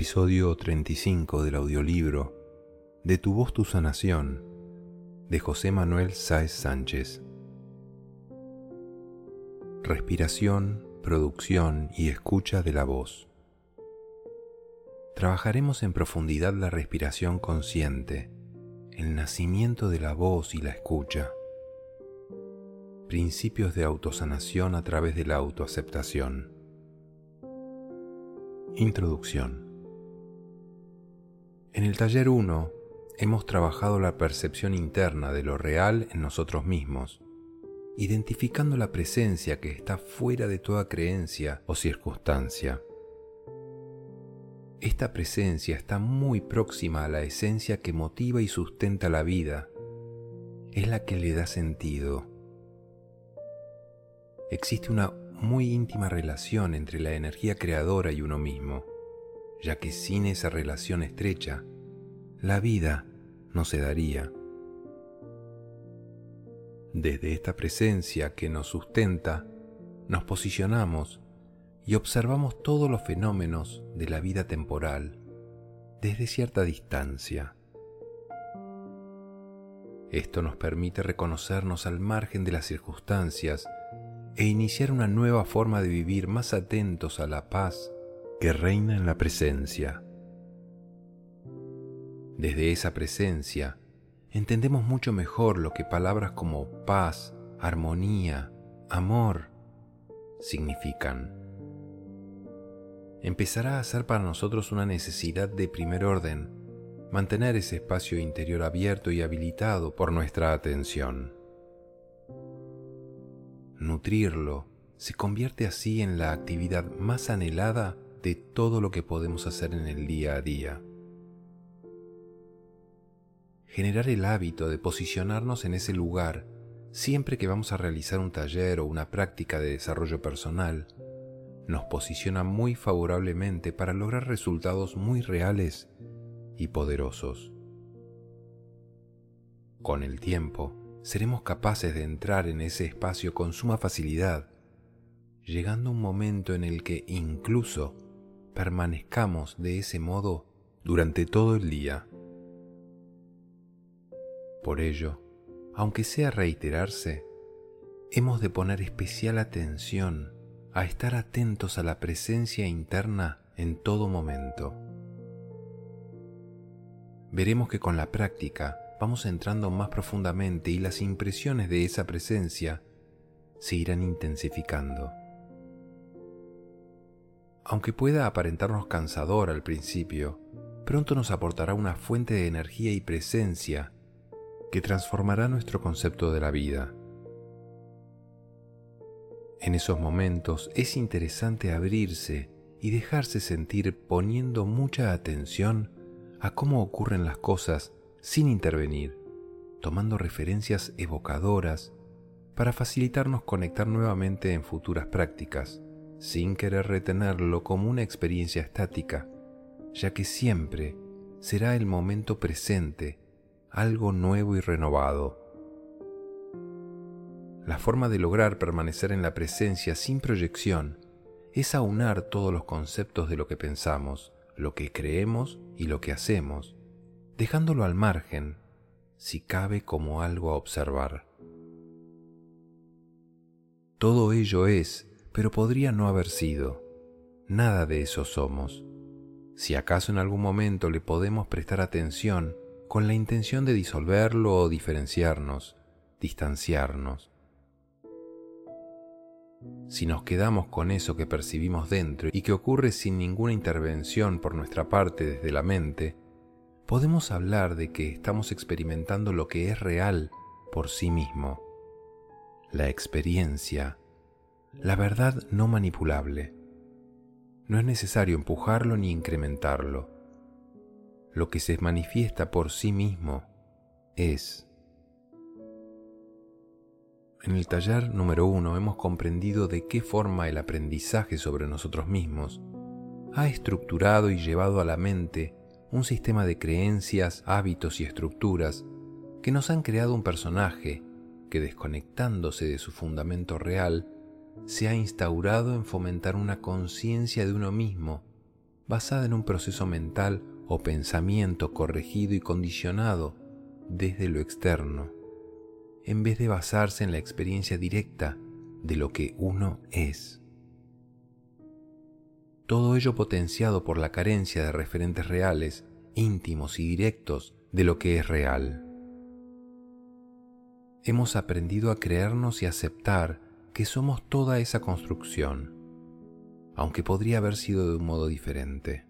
Episodio 35 del audiolibro De tu voz tu sanación de José Manuel Sáez Sánchez. Respiración, producción y escucha de la voz. Trabajaremos en profundidad la respiración consciente, el nacimiento de la voz y la escucha. Principios de autosanación a través de la autoaceptación. Introducción. En el taller 1 hemos trabajado la percepción interna de lo real en nosotros mismos, identificando la presencia que está fuera de toda creencia o circunstancia. Esta presencia está muy próxima a la esencia que motiva y sustenta la vida. Es la que le da sentido. Existe una muy íntima relación entre la energía creadora y uno mismo ya que sin esa relación estrecha, la vida no se daría. Desde esta presencia que nos sustenta, nos posicionamos y observamos todos los fenómenos de la vida temporal desde cierta distancia. Esto nos permite reconocernos al margen de las circunstancias e iniciar una nueva forma de vivir más atentos a la paz que reina en la presencia. Desde esa presencia entendemos mucho mejor lo que palabras como paz, armonía, amor significan. Empezará a ser para nosotros una necesidad de primer orden mantener ese espacio interior abierto y habilitado por nuestra atención. Nutrirlo se convierte así en la actividad más anhelada de todo lo que podemos hacer en el día a día. Generar el hábito de posicionarnos en ese lugar siempre que vamos a realizar un taller o una práctica de desarrollo personal nos posiciona muy favorablemente para lograr resultados muy reales y poderosos. Con el tiempo, seremos capaces de entrar en ese espacio con suma facilidad, llegando a un momento en el que incluso permanezcamos de ese modo durante todo el día. Por ello, aunque sea reiterarse, hemos de poner especial atención a estar atentos a la presencia interna en todo momento. Veremos que con la práctica vamos entrando más profundamente y las impresiones de esa presencia se irán intensificando. Aunque pueda aparentarnos cansador al principio, pronto nos aportará una fuente de energía y presencia que transformará nuestro concepto de la vida. En esos momentos es interesante abrirse y dejarse sentir poniendo mucha atención a cómo ocurren las cosas sin intervenir, tomando referencias evocadoras para facilitarnos conectar nuevamente en futuras prácticas sin querer retenerlo como una experiencia estática, ya que siempre será el momento presente algo nuevo y renovado. La forma de lograr permanecer en la presencia sin proyección es aunar todos los conceptos de lo que pensamos, lo que creemos y lo que hacemos, dejándolo al margen, si cabe como algo a observar. Todo ello es pero podría no haber sido. Nada de eso somos. Si acaso en algún momento le podemos prestar atención con la intención de disolverlo o diferenciarnos, distanciarnos. Si nos quedamos con eso que percibimos dentro y que ocurre sin ninguna intervención por nuestra parte desde la mente, podemos hablar de que estamos experimentando lo que es real por sí mismo. La experiencia la verdad no manipulable. No es necesario empujarlo ni incrementarlo. Lo que se manifiesta por sí mismo es. En el taller número uno hemos comprendido de qué forma el aprendizaje sobre nosotros mismos ha estructurado y llevado a la mente un sistema de creencias, hábitos y estructuras que nos han creado un personaje que desconectándose de su fundamento real se ha instaurado en fomentar una conciencia de uno mismo basada en un proceso mental o pensamiento corregido y condicionado desde lo externo, en vez de basarse en la experiencia directa de lo que uno es. Todo ello potenciado por la carencia de referentes reales, íntimos y directos de lo que es real. Hemos aprendido a creernos y aceptar que somos toda esa construcción, aunque podría haber sido de un modo diferente.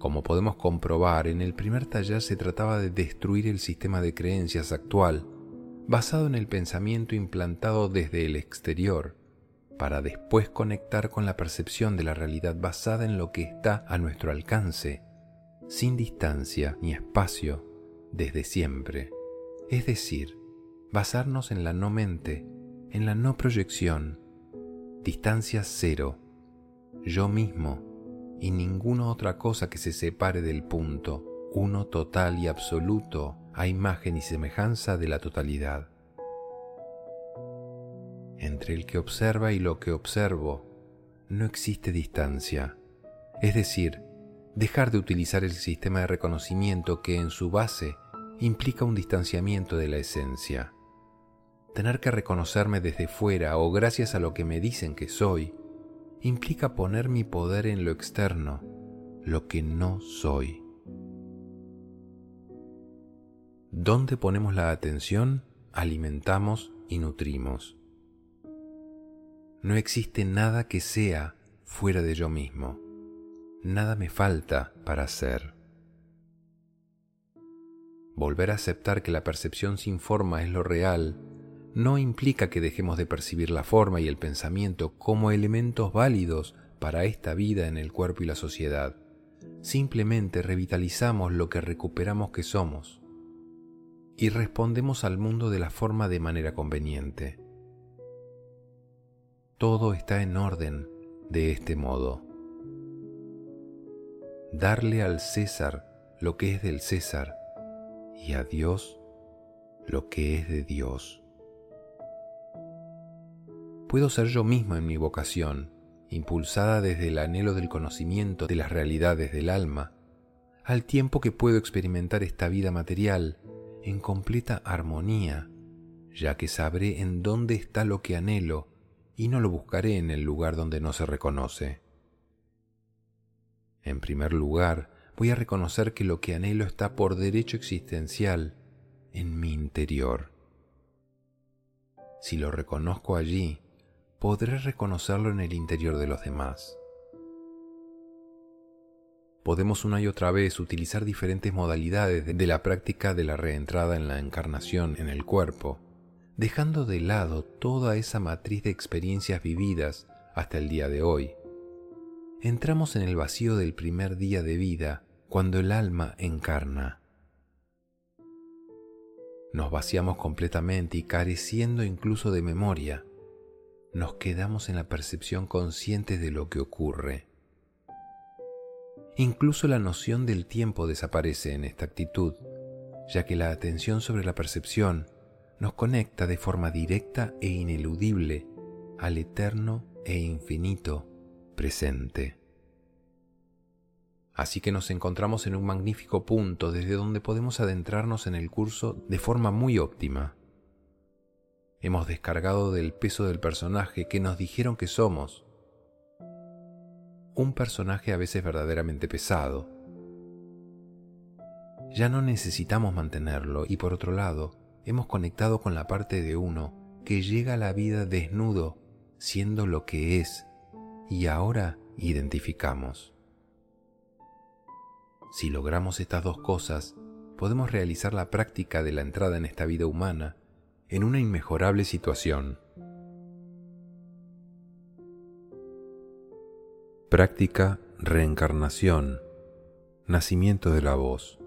Como podemos comprobar, en el primer taller se trataba de destruir el sistema de creencias actual, basado en el pensamiento implantado desde el exterior, para después conectar con la percepción de la realidad basada en lo que está a nuestro alcance, sin distancia ni espacio, desde siempre. Es decir, basarnos en la no mente, en la no proyección, distancia cero, yo mismo, y ninguna otra cosa que se separe del punto, uno total y absoluto a imagen y semejanza de la totalidad. Entre el que observa y lo que observo no existe distancia, es decir, dejar de utilizar el sistema de reconocimiento que en su base implica un distanciamiento de la esencia. Tener que reconocerme desde fuera o gracias a lo que me dicen que soy, implica poner mi poder en lo externo, lo que no soy. Donde ponemos la atención, alimentamos y nutrimos. No existe nada que sea fuera de yo mismo. Nada me falta para ser. Volver a aceptar que la percepción sin forma es lo real no implica que dejemos de percibir la forma y el pensamiento como elementos válidos para esta vida en el cuerpo y la sociedad. Simplemente revitalizamos lo que recuperamos que somos y respondemos al mundo de la forma de manera conveniente. Todo está en orden de este modo. Darle al César lo que es del César y a Dios lo que es de Dios puedo ser yo mismo en mi vocación, impulsada desde el anhelo del conocimiento de las realidades del alma, al tiempo que puedo experimentar esta vida material en completa armonía, ya que sabré en dónde está lo que anhelo y no lo buscaré en el lugar donde no se reconoce. En primer lugar, voy a reconocer que lo que anhelo está por derecho existencial en mi interior. Si lo reconozco allí, podré reconocerlo en el interior de los demás. Podemos una y otra vez utilizar diferentes modalidades de la práctica de la reentrada en la encarnación en el cuerpo, dejando de lado toda esa matriz de experiencias vividas hasta el día de hoy. Entramos en el vacío del primer día de vida cuando el alma encarna. Nos vaciamos completamente y careciendo incluso de memoria nos quedamos en la percepción consciente de lo que ocurre. Incluso la noción del tiempo desaparece en esta actitud, ya que la atención sobre la percepción nos conecta de forma directa e ineludible al eterno e infinito presente. Así que nos encontramos en un magnífico punto desde donde podemos adentrarnos en el curso de forma muy óptima hemos descargado del peso del personaje que nos dijeron que somos. Un personaje a veces verdaderamente pesado. Ya no necesitamos mantenerlo y por otro lado, hemos conectado con la parte de uno que llega a la vida desnudo, siendo lo que es, y ahora identificamos. Si logramos estas dos cosas, podemos realizar la práctica de la entrada en esta vida humana en una inmejorable situación. Práctica reencarnación, nacimiento de la voz.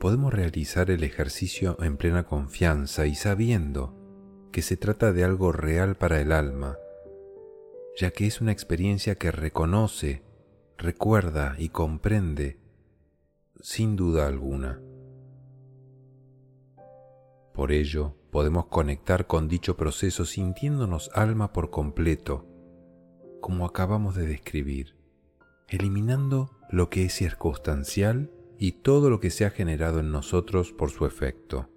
Podemos realizar el ejercicio en plena confianza y sabiendo que se trata de algo real para el alma, ya que es una experiencia que reconoce, recuerda y comprende sin duda alguna. Por ello, podemos conectar con dicho proceso sintiéndonos alma por completo, como acabamos de describir, eliminando lo que es circunstancial y todo lo que se ha generado en nosotros por su efecto.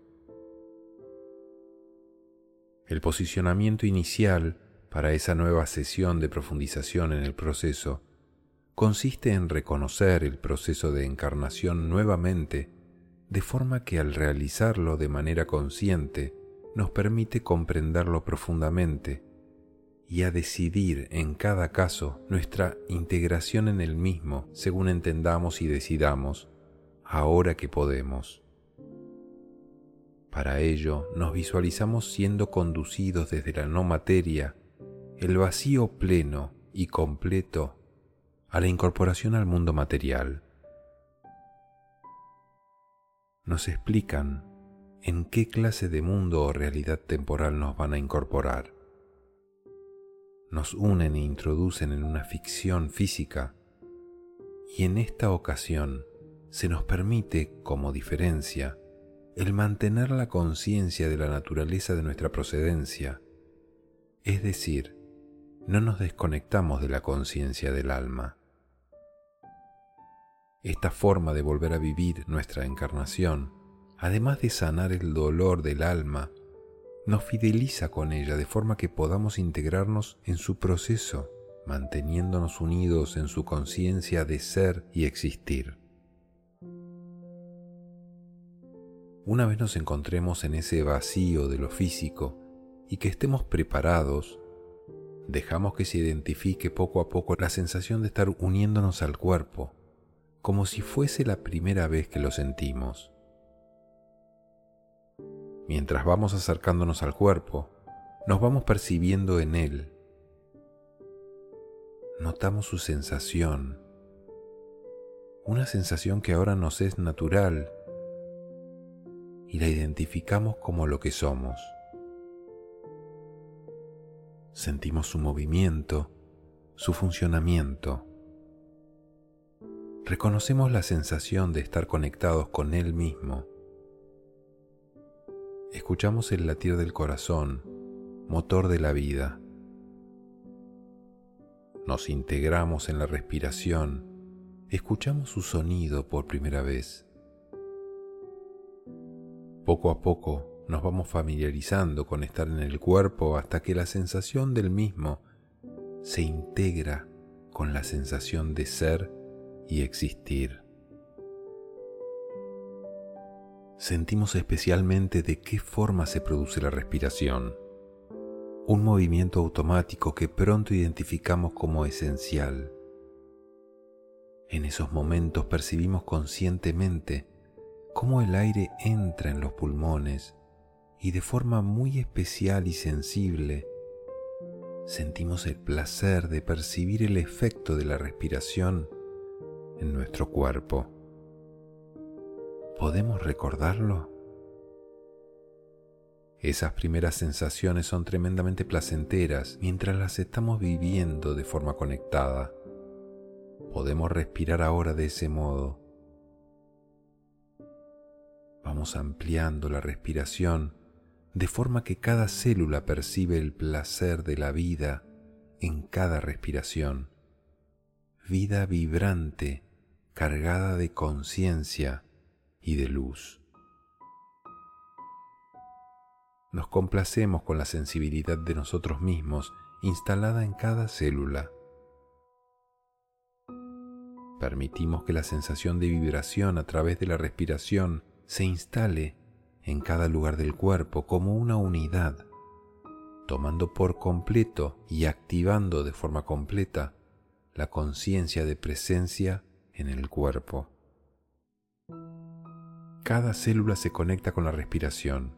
El posicionamiento inicial para esa nueva sesión de profundización en el proceso consiste en reconocer el proceso de encarnación nuevamente, de forma que al realizarlo de manera consciente nos permite comprenderlo profundamente y a decidir en cada caso nuestra integración en el mismo según entendamos y decidamos, ahora que podemos. Para ello nos visualizamos siendo conducidos desde la no materia, el vacío pleno y completo, a la incorporación al mundo material. Nos explican en qué clase de mundo o realidad temporal nos van a incorporar nos unen e introducen en una ficción física y en esta ocasión se nos permite, como diferencia, el mantener la conciencia de la naturaleza de nuestra procedencia, es decir, no nos desconectamos de la conciencia del alma. Esta forma de volver a vivir nuestra encarnación, además de sanar el dolor del alma nos fideliza con ella de forma que podamos integrarnos en su proceso, manteniéndonos unidos en su conciencia de ser y existir. Una vez nos encontremos en ese vacío de lo físico y que estemos preparados, dejamos que se identifique poco a poco la sensación de estar uniéndonos al cuerpo, como si fuese la primera vez que lo sentimos. Mientras vamos acercándonos al cuerpo, nos vamos percibiendo en él. Notamos su sensación, una sensación que ahora nos es natural y la identificamos como lo que somos. Sentimos su movimiento, su funcionamiento. Reconocemos la sensación de estar conectados con Él mismo escuchamos el latir del corazón, motor de la vida. Nos integramos en la respiración, escuchamos su sonido por primera vez. Poco a poco nos vamos familiarizando con estar en el cuerpo hasta que la sensación del mismo se integra con la sensación de ser y existir. sentimos especialmente de qué forma se produce la respiración, un movimiento automático que pronto identificamos como esencial. En esos momentos percibimos conscientemente cómo el aire entra en los pulmones y de forma muy especial y sensible sentimos el placer de percibir el efecto de la respiración en nuestro cuerpo. ¿Podemos recordarlo? Esas primeras sensaciones son tremendamente placenteras mientras las estamos viviendo de forma conectada. Podemos respirar ahora de ese modo. Vamos ampliando la respiración de forma que cada célula percibe el placer de la vida en cada respiración. Vida vibrante, cargada de conciencia y de luz. Nos complacemos con la sensibilidad de nosotros mismos instalada en cada célula. Permitimos que la sensación de vibración a través de la respiración se instale en cada lugar del cuerpo como una unidad, tomando por completo y activando de forma completa la conciencia de presencia en el cuerpo. Cada célula se conecta con la respiración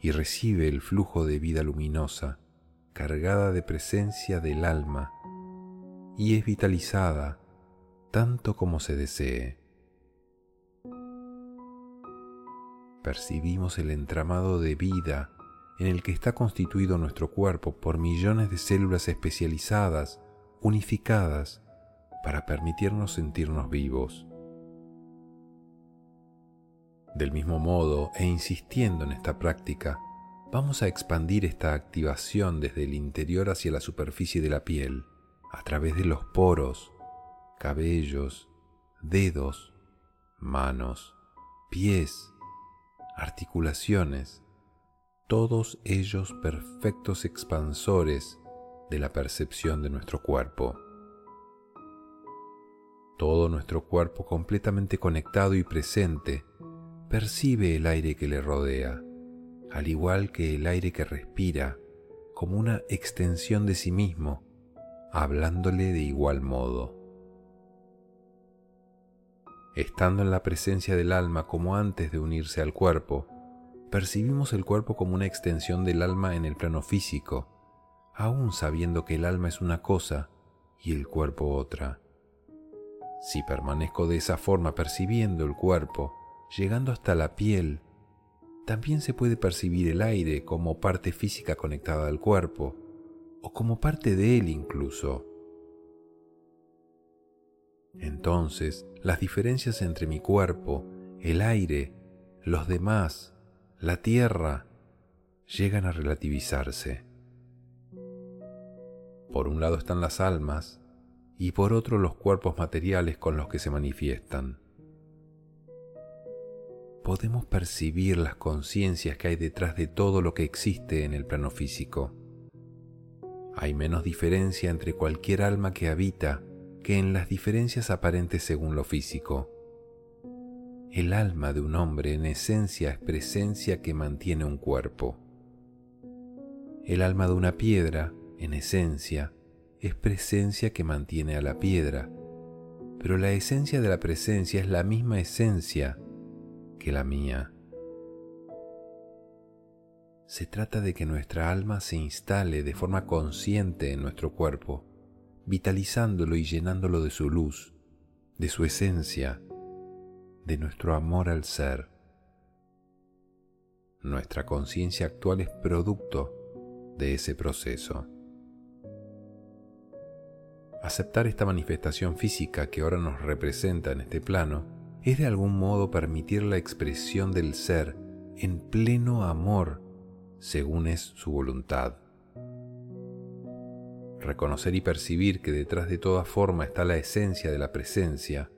y recibe el flujo de vida luminosa, cargada de presencia del alma, y es vitalizada tanto como se desee. Percibimos el entramado de vida en el que está constituido nuestro cuerpo por millones de células especializadas, unificadas, para permitirnos sentirnos vivos. Del mismo modo, e insistiendo en esta práctica, vamos a expandir esta activación desde el interior hacia la superficie de la piel, a través de los poros, cabellos, dedos, manos, pies, articulaciones, todos ellos perfectos expansores de la percepción de nuestro cuerpo. Todo nuestro cuerpo completamente conectado y presente percibe el aire que le rodea, al igual que el aire que respira, como una extensión de sí mismo, hablándole de igual modo. Estando en la presencia del alma como antes de unirse al cuerpo, percibimos el cuerpo como una extensión del alma en el plano físico, aún sabiendo que el alma es una cosa y el cuerpo otra. Si permanezco de esa forma percibiendo el cuerpo, llegando hasta la piel, también se puede percibir el aire como parte física conectada al cuerpo, o como parte de él incluso. Entonces, las diferencias entre mi cuerpo, el aire, los demás, la tierra, llegan a relativizarse. Por un lado están las almas y por otro los cuerpos materiales con los que se manifiestan. Podemos percibir las conciencias que hay detrás de todo lo que existe en el plano físico. Hay menos diferencia entre cualquier alma que habita que en las diferencias aparentes según lo físico. El alma de un hombre en esencia es presencia que mantiene un cuerpo. El alma de una piedra, en esencia, es presencia que mantiene a la piedra, pero la esencia de la presencia es la misma esencia que la mía. Se trata de que nuestra alma se instale de forma consciente en nuestro cuerpo, vitalizándolo y llenándolo de su luz, de su esencia, de nuestro amor al ser. Nuestra conciencia actual es producto de ese proceso. Aceptar esta manifestación física que ahora nos representa en este plano es de algún modo permitir la expresión del ser en pleno amor según es su voluntad. Reconocer y percibir que detrás de toda forma está la esencia de la presencia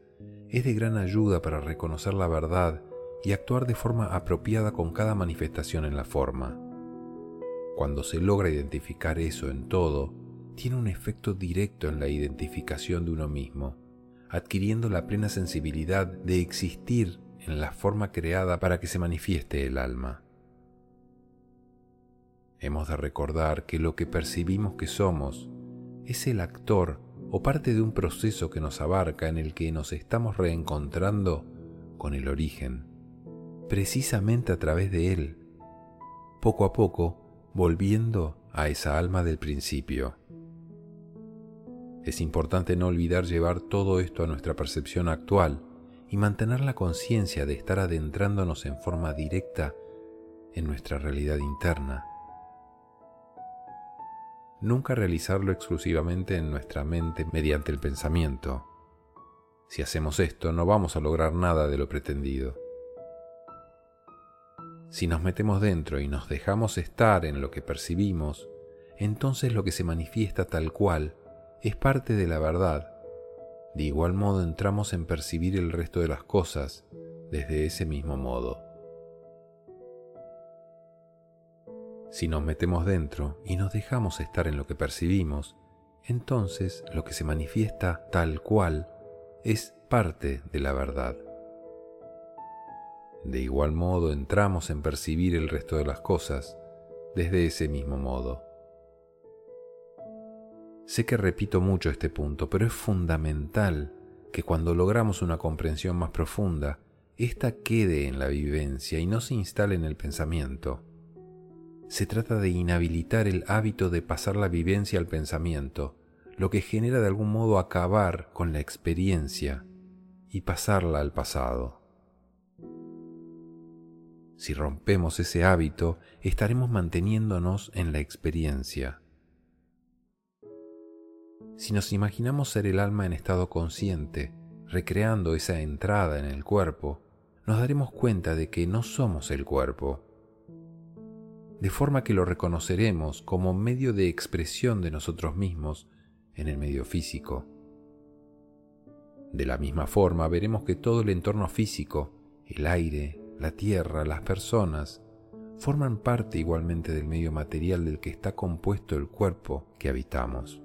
es de gran ayuda para reconocer la verdad y actuar de forma apropiada con cada manifestación en la forma. Cuando se logra identificar eso en todo, tiene un efecto directo en la identificación de uno mismo, adquiriendo la plena sensibilidad de existir en la forma creada para que se manifieste el alma. Hemos de recordar que lo que percibimos que somos es el actor o parte de un proceso que nos abarca en el que nos estamos reencontrando con el origen, precisamente a través de él, poco a poco volviendo a esa alma del principio. Es importante no olvidar llevar todo esto a nuestra percepción actual y mantener la conciencia de estar adentrándonos en forma directa en nuestra realidad interna. Nunca realizarlo exclusivamente en nuestra mente mediante el pensamiento. Si hacemos esto no vamos a lograr nada de lo pretendido. Si nos metemos dentro y nos dejamos estar en lo que percibimos, entonces lo que se manifiesta tal cual es parte de la verdad. De igual modo entramos en percibir el resto de las cosas desde ese mismo modo. Si nos metemos dentro y nos dejamos estar en lo que percibimos, entonces lo que se manifiesta tal cual es parte de la verdad. De igual modo entramos en percibir el resto de las cosas desde ese mismo modo. Sé que repito mucho este punto, pero es fundamental que cuando logramos una comprensión más profunda, ésta quede en la vivencia y no se instale en el pensamiento. Se trata de inhabilitar el hábito de pasar la vivencia al pensamiento, lo que genera de algún modo acabar con la experiencia y pasarla al pasado. Si rompemos ese hábito, estaremos manteniéndonos en la experiencia si nos imaginamos ser el alma en estado consciente, recreando esa entrada en el cuerpo, nos daremos cuenta de que no somos el cuerpo, de forma que lo reconoceremos como medio de expresión de nosotros mismos en el medio físico. De la misma forma, veremos que todo el entorno físico, el aire, la tierra, las personas, forman parte igualmente del medio material del que está compuesto el cuerpo que habitamos.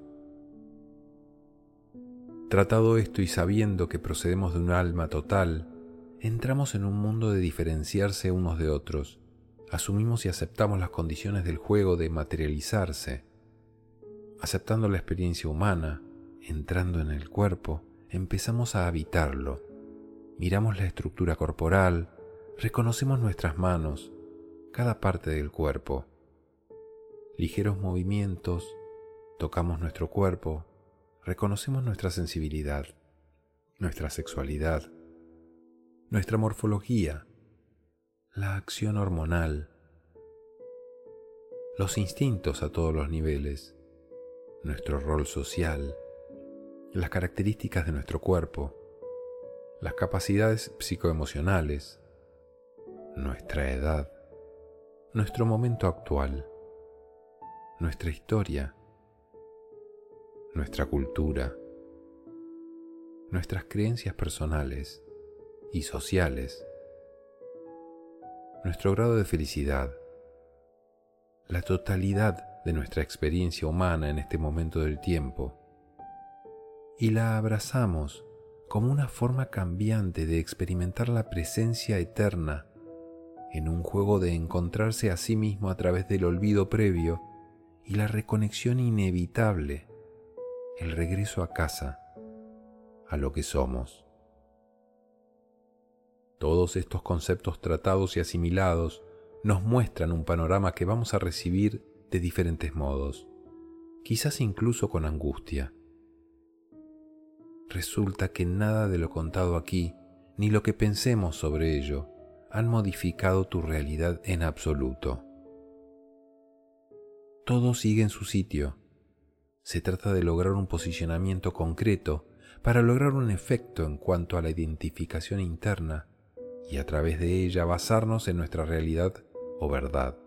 Tratado esto y sabiendo que procedemos de un alma total, entramos en un mundo de diferenciarse unos de otros, asumimos y aceptamos las condiciones del juego de materializarse, aceptando la experiencia humana, entrando en el cuerpo, empezamos a habitarlo, miramos la estructura corporal, reconocemos nuestras manos, cada parte del cuerpo, ligeros movimientos, tocamos nuestro cuerpo, reconocemos nuestra sensibilidad, nuestra sexualidad, nuestra morfología, la acción hormonal, los instintos a todos los niveles, nuestro rol social, las características de nuestro cuerpo, las capacidades psicoemocionales, nuestra edad, nuestro momento actual, nuestra historia, nuestra cultura, nuestras creencias personales y sociales, nuestro grado de felicidad, la totalidad de nuestra experiencia humana en este momento del tiempo, y la abrazamos como una forma cambiante de experimentar la presencia eterna en un juego de encontrarse a sí mismo a través del olvido previo y la reconexión inevitable, el regreso a casa, a lo que somos. Todos estos conceptos tratados y asimilados nos muestran un panorama que vamos a recibir de diferentes modos, quizás incluso con angustia. Resulta que nada de lo contado aquí, ni lo que pensemos sobre ello, han modificado tu realidad en absoluto. Todo sigue en su sitio. Se trata de lograr un posicionamiento concreto para lograr un efecto en cuanto a la identificación interna y a través de ella basarnos en nuestra realidad o verdad,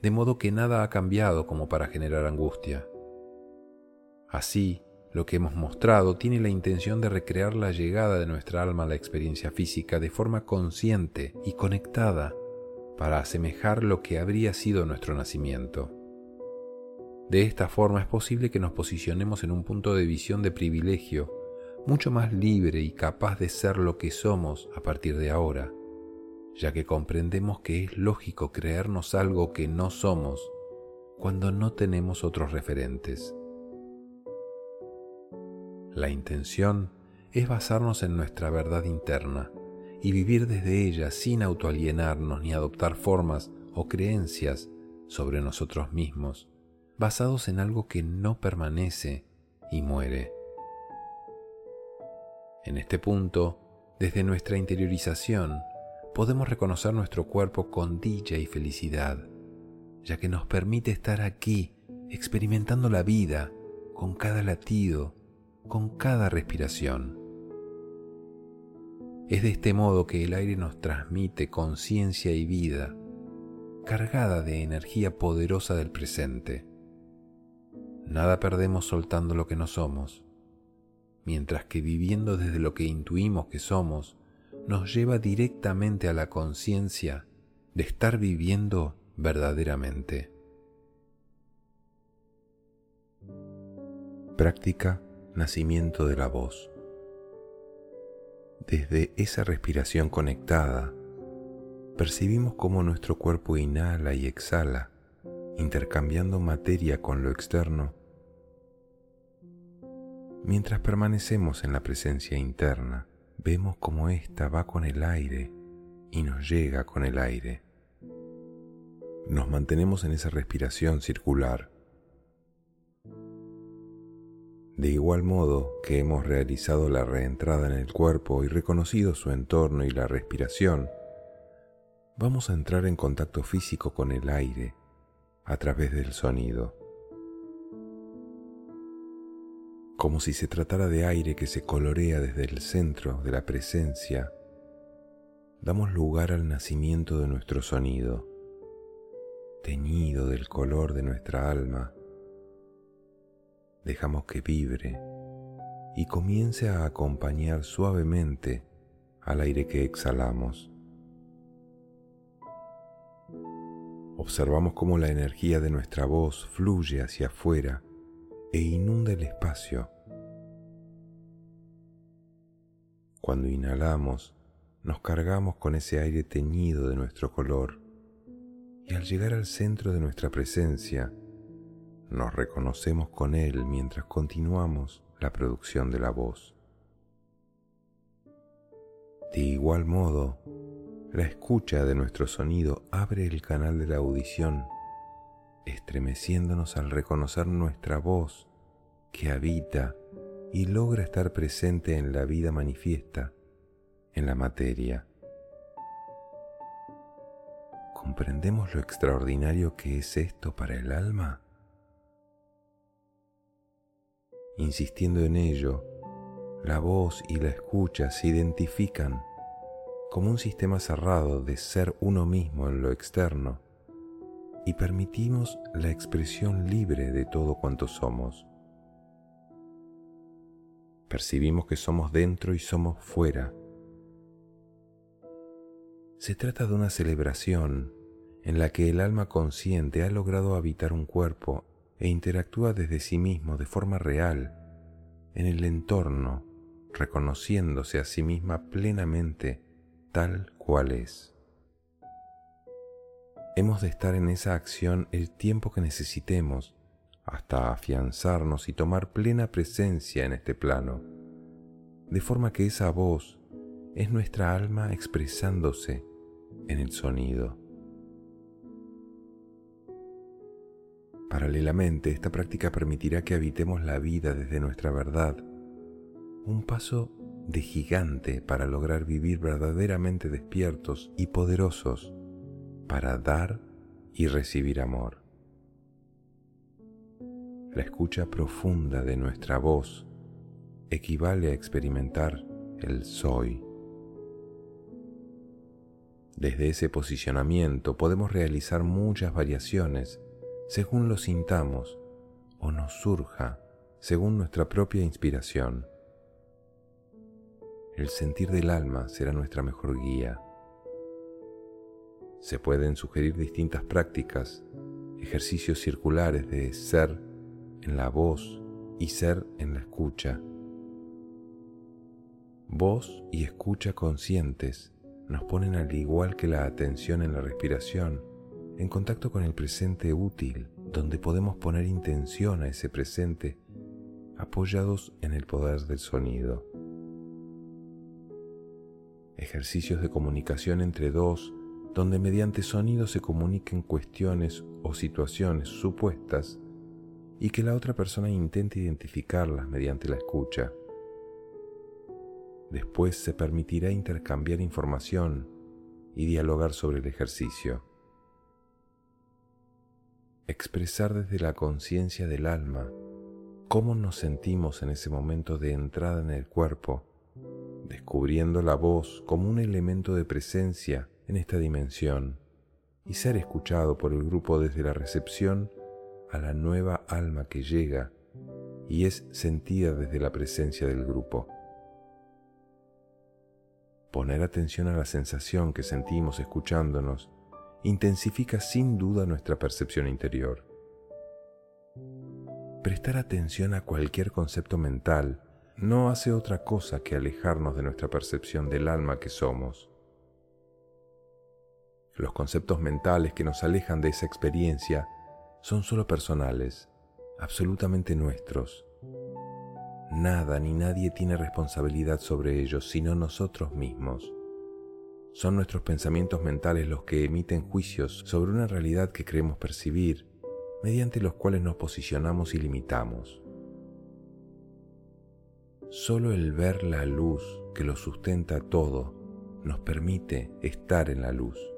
de modo que nada ha cambiado como para generar angustia. Así, lo que hemos mostrado tiene la intención de recrear la llegada de nuestra alma a la experiencia física de forma consciente y conectada para asemejar lo que habría sido nuestro nacimiento. De esta forma es posible que nos posicionemos en un punto de visión de privilegio mucho más libre y capaz de ser lo que somos a partir de ahora, ya que comprendemos que es lógico creernos algo que no somos cuando no tenemos otros referentes. La intención es basarnos en nuestra verdad interna y vivir desde ella sin autoalienarnos ni adoptar formas o creencias sobre nosotros mismos, basados en algo que no permanece y muere. En este punto, desde nuestra interiorización, podemos reconocer nuestro cuerpo con dicha y felicidad, ya que nos permite estar aquí experimentando la vida con cada latido, con cada respiración. Es de este modo que el aire nos transmite conciencia y vida, cargada de energía poderosa del presente. Nada perdemos soltando lo que no somos mientras que viviendo desde lo que intuimos que somos, nos lleva directamente a la conciencia de estar viviendo verdaderamente. Práctica Nacimiento de la voz. Desde esa respiración conectada, percibimos cómo nuestro cuerpo inhala y exhala, intercambiando materia con lo externo Mientras permanecemos en la presencia interna, vemos cómo ésta va con el aire y nos llega con el aire. Nos mantenemos en esa respiración circular. De igual modo que hemos realizado la reentrada en el cuerpo y reconocido su entorno y la respiración, vamos a entrar en contacto físico con el aire a través del sonido. Como si se tratara de aire que se colorea desde el centro de la presencia, damos lugar al nacimiento de nuestro sonido, teñido del color de nuestra alma, dejamos que vibre y comience a acompañar suavemente al aire que exhalamos. Observamos cómo la energía de nuestra voz fluye hacia afuera e inunda el espacio. Cuando inhalamos, nos cargamos con ese aire teñido de nuestro color y al llegar al centro de nuestra presencia, nos reconocemos con él mientras continuamos la producción de la voz. De igual modo, la escucha de nuestro sonido abre el canal de la audición, estremeciéndonos al reconocer nuestra voz que habita y logra estar presente en la vida manifiesta, en la materia. ¿Comprendemos lo extraordinario que es esto para el alma? Insistiendo en ello, la voz y la escucha se identifican como un sistema cerrado de ser uno mismo en lo externo y permitimos la expresión libre de todo cuanto somos. Percibimos que somos dentro y somos fuera. Se trata de una celebración en la que el alma consciente ha logrado habitar un cuerpo e interactúa desde sí mismo de forma real en el entorno, reconociéndose a sí misma plenamente tal cual es. Hemos de estar en esa acción el tiempo que necesitemos hasta afianzarnos y tomar plena presencia en este plano, de forma que esa voz es nuestra alma expresándose en el sonido. Paralelamente, esta práctica permitirá que habitemos la vida desde nuestra verdad, un paso de gigante para lograr vivir verdaderamente despiertos y poderosos para dar y recibir amor. La escucha profunda de nuestra voz equivale a experimentar el soy. Desde ese posicionamiento podemos realizar muchas variaciones según lo sintamos o nos surja según nuestra propia inspiración. El sentir del alma será nuestra mejor guía. Se pueden sugerir distintas prácticas, ejercicios circulares de ser en la voz y ser en la escucha. Voz y escucha conscientes nos ponen al igual que la atención en la respiración, en contacto con el presente útil, donde podemos poner intención a ese presente apoyados en el poder del sonido ejercicios de comunicación entre dos, donde mediante sonido se comuniquen cuestiones o situaciones supuestas y que la otra persona intente identificarlas mediante la escucha. Después se permitirá intercambiar información y dialogar sobre el ejercicio. Expresar desde la conciencia del alma cómo nos sentimos en ese momento de entrada en el cuerpo descubriendo la voz como un elemento de presencia en esta dimensión y ser escuchado por el grupo desde la recepción a la nueva alma que llega y es sentida desde la presencia del grupo. Poner atención a la sensación que sentimos escuchándonos intensifica sin duda nuestra percepción interior. Prestar atención a cualquier concepto mental no hace otra cosa que alejarnos de nuestra percepción del alma que somos. Los conceptos mentales que nos alejan de esa experiencia son solo personales, absolutamente nuestros. Nada ni nadie tiene responsabilidad sobre ellos sino nosotros mismos. Son nuestros pensamientos mentales los que emiten juicios sobre una realidad que creemos percibir, mediante los cuales nos posicionamos y limitamos. Solo el ver la luz que lo sustenta todo nos permite estar en la luz.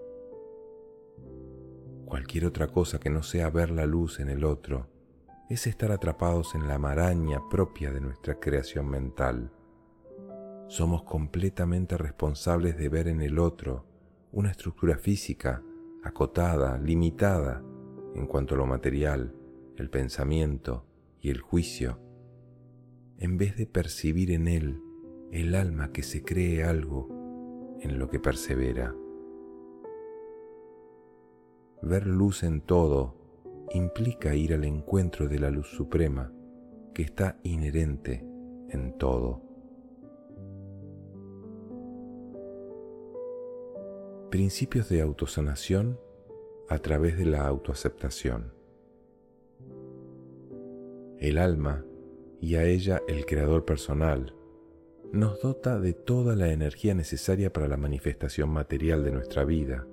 Cualquier otra cosa que no sea ver la luz en el otro es estar atrapados en la maraña propia de nuestra creación mental. Somos completamente responsables de ver en el otro una estructura física, acotada, limitada en cuanto a lo material, el pensamiento y el juicio, en vez de percibir en él el alma que se cree algo en lo que persevera. Ver luz en todo implica ir al encuentro de la luz suprema que está inherente en todo. Principios de autosanación a través de la autoaceptación. El alma y a ella el creador personal nos dota de toda la energía necesaria para la manifestación material de nuestra vida,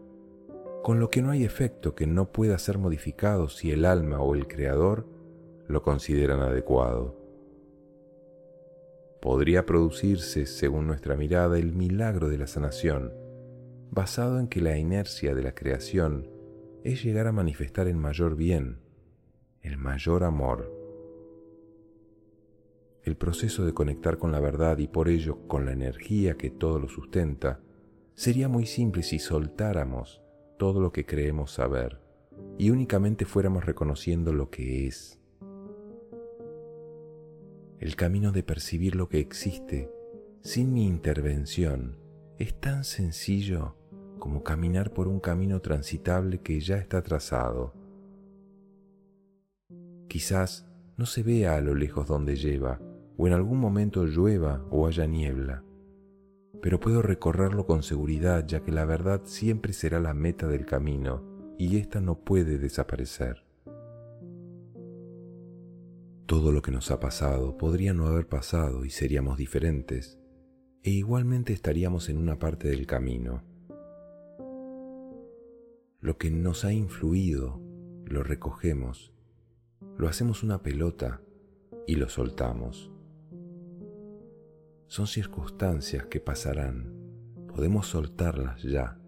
con lo que no hay efecto que no pueda ser modificado si el alma o el creador lo consideran adecuado. Podría producirse, según nuestra mirada, el milagro de la sanación, basado en que la inercia de la creación es llegar a manifestar el mayor bien, el mayor amor. El proceso de conectar con la verdad y por ello con la energía que todo lo sustenta sería muy simple si soltáramos todo lo que creemos saber y únicamente fuéramos reconociendo lo que es. El camino de percibir lo que existe sin mi intervención es tan sencillo como caminar por un camino transitable que ya está trazado. Quizás no se vea a lo lejos donde lleva, o en algún momento llueva o haya niebla, pero puedo recorrerlo con seguridad ya que la verdad siempre será la meta del camino y ésta no puede desaparecer. Todo lo que nos ha pasado podría no haber pasado y seríamos diferentes, e igualmente estaríamos en una parte del camino. Lo que nos ha influido lo recogemos, lo hacemos una pelota y lo soltamos. Son circunstancias que pasarán, podemos soltarlas ya,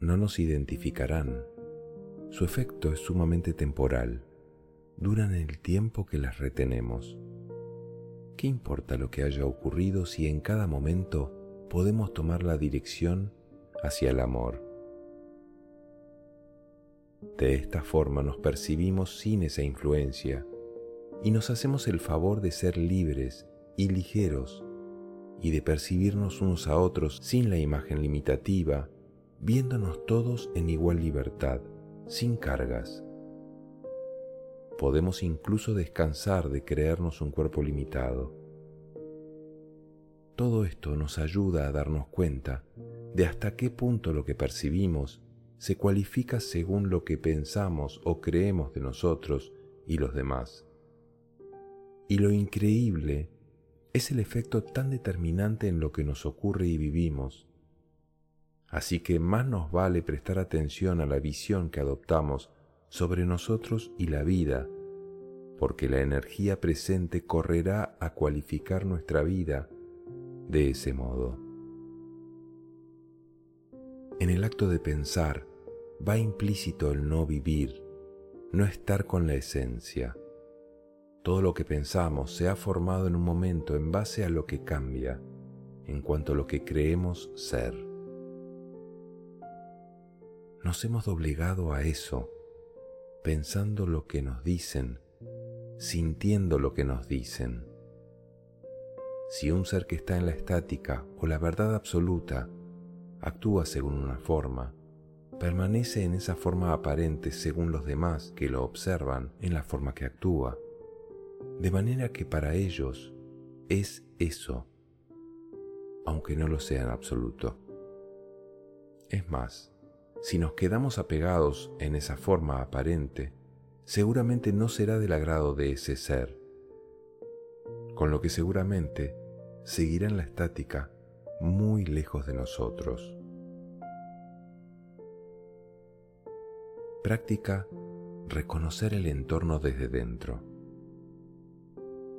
no nos identificarán. Su efecto es sumamente temporal, duran el tiempo que las retenemos. ¿Qué importa lo que haya ocurrido si en cada momento podemos tomar la dirección hacia el amor? De esta forma nos percibimos sin esa influencia y nos hacemos el favor de ser libres y ligeros y de percibirnos unos a otros sin la imagen limitativa, viéndonos todos en igual libertad, sin cargas. Podemos incluso descansar de creernos un cuerpo limitado. Todo esto nos ayuda a darnos cuenta de hasta qué punto lo que percibimos se cualifica según lo que pensamos o creemos de nosotros y los demás. Y lo increíble es el efecto tan determinante en lo que nos ocurre y vivimos. Así que más nos vale prestar atención a la visión que adoptamos sobre nosotros y la vida, porque la energía presente correrá a cualificar nuestra vida de ese modo. En el acto de pensar, va implícito el no vivir, no estar con la esencia. Todo lo que pensamos se ha formado en un momento en base a lo que cambia, en cuanto a lo que creemos ser. Nos hemos doblegado a eso, pensando lo que nos dicen, sintiendo lo que nos dicen. Si un ser que está en la estática o la verdad absoluta actúa según una forma, permanece en esa forma aparente según los demás que lo observan en la forma que actúa, de manera que para ellos es eso, aunque no lo sea en absoluto. Es más, si nos quedamos apegados en esa forma aparente, seguramente no será del agrado de ese ser, con lo que seguramente seguirá en la estática muy lejos de nosotros. Práctica reconocer el entorno desde dentro.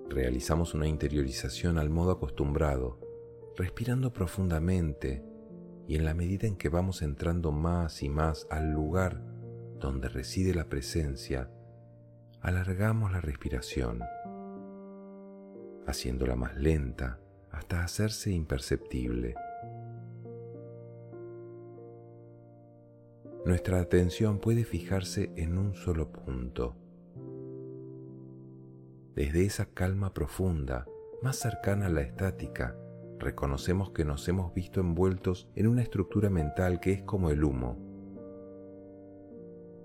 Realizamos una interiorización al modo acostumbrado, respirando profundamente y en la medida en que vamos entrando más y más al lugar donde reside la presencia, alargamos la respiración, haciéndola más lenta hasta hacerse imperceptible. nuestra atención puede fijarse en un solo punto. Desde esa calma profunda, más cercana a la estática, reconocemos que nos hemos visto envueltos en una estructura mental que es como el humo.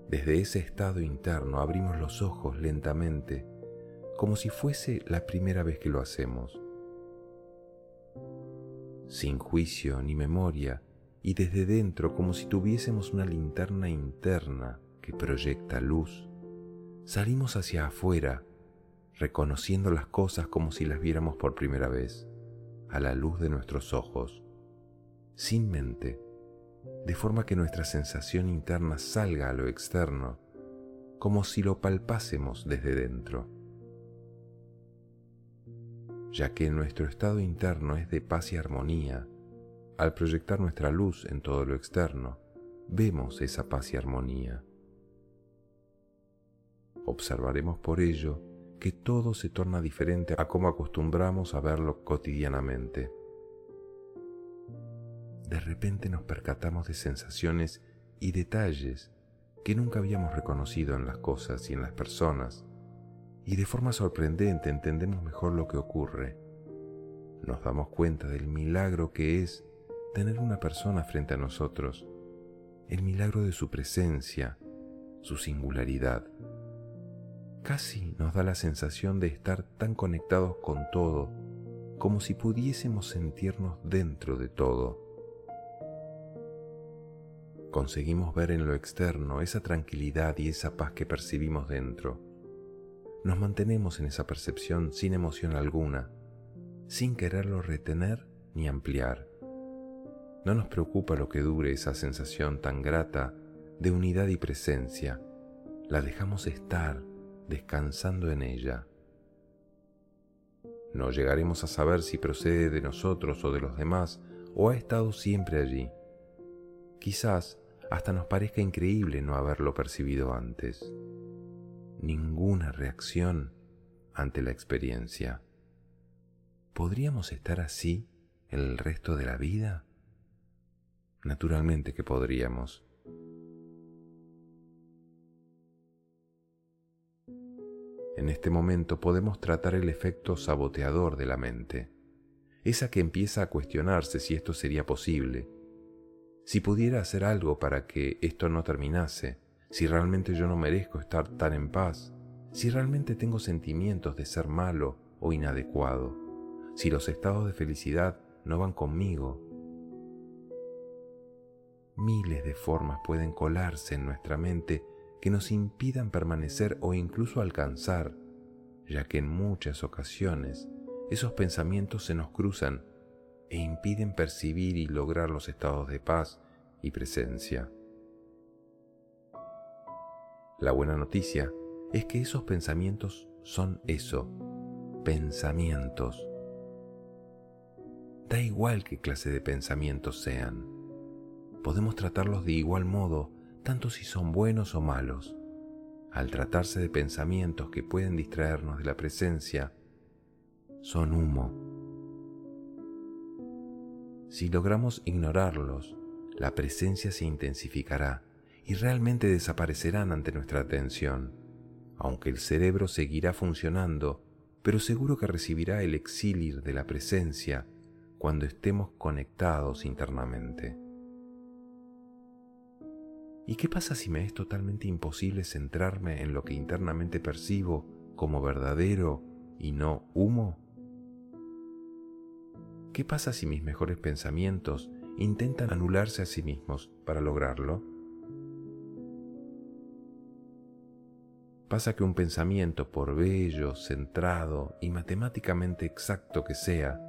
Desde ese estado interno abrimos los ojos lentamente, como si fuese la primera vez que lo hacemos. Sin juicio ni memoria, y desde dentro como si tuviésemos una linterna interna que proyecta luz, salimos hacia afuera, reconociendo las cosas como si las viéramos por primera vez, a la luz de nuestros ojos, sin mente, de forma que nuestra sensación interna salga a lo externo, como si lo palpásemos desde dentro. Ya que nuestro estado interno es de paz y armonía, al proyectar nuestra luz en todo lo externo, vemos esa paz y armonía. Observaremos por ello que todo se torna diferente a como acostumbramos a verlo cotidianamente. De repente nos percatamos de sensaciones y detalles que nunca habíamos reconocido en las cosas y en las personas, y de forma sorprendente entendemos mejor lo que ocurre. Nos damos cuenta del milagro que es tener una persona frente a nosotros, el milagro de su presencia, su singularidad. Casi nos da la sensación de estar tan conectados con todo, como si pudiésemos sentirnos dentro de todo. Conseguimos ver en lo externo esa tranquilidad y esa paz que percibimos dentro. Nos mantenemos en esa percepción sin emoción alguna, sin quererlo retener ni ampliar. No nos preocupa lo que dure esa sensación tan grata de unidad y presencia. La dejamos estar descansando en ella. No llegaremos a saber si procede de nosotros o de los demás o ha estado siempre allí. Quizás hasta nos parezca increíble no haberlo percibido antes. Ninguna reacción ante la experiencia. ¿Podríamos estar así el resto de la vida? Naturalmente que podríamos. En este momento podemos tratar el efecto saboteador de la mente, esa que empieza a cuestionarse si esto sería posible, si pudiera hacer algo para que esto no terminase, si realmente yo no merezco estar tan en paz, si realmente tengo sentimientos de ser malo o inadecuado, si los estados de felicidad no van conmigo, miles de formas pueden colarse en nuestra mente que nos impidan permanecer o incluso alcanzar, ya que en muchas ocasiones esos pensamientos se nos cruzan e impiden percibir y lograr los estados de paz y presencia. La buena noticia es que esos pensamientos son eso, pensamientos. Da igual qué clase de pensamientos sean podemos tratarlos de igual modo, tanto si son buenos o malos. Al tratarse de pensamientos que pueden distraernos de la presencia, son humo. Si logramos ignorarlos, la presencia se intensificará y realmente desaparecerán ante nuestra atención, aunque el cerebro seguirá funcionando, pero seguro que recibirá el exilir de la presencia cuando estemos conectados internamente. ¿Y qué pasa si me es totalmente imposible centrarme en lo que internamente percibo como verdadero y no humo? ¿Qué pasa si mis mejores pensamientos intentan anularse a sí mismos para lograrlo? Pasa que un pensamiento, por bello, centrado y matemáticamente exacto que sea,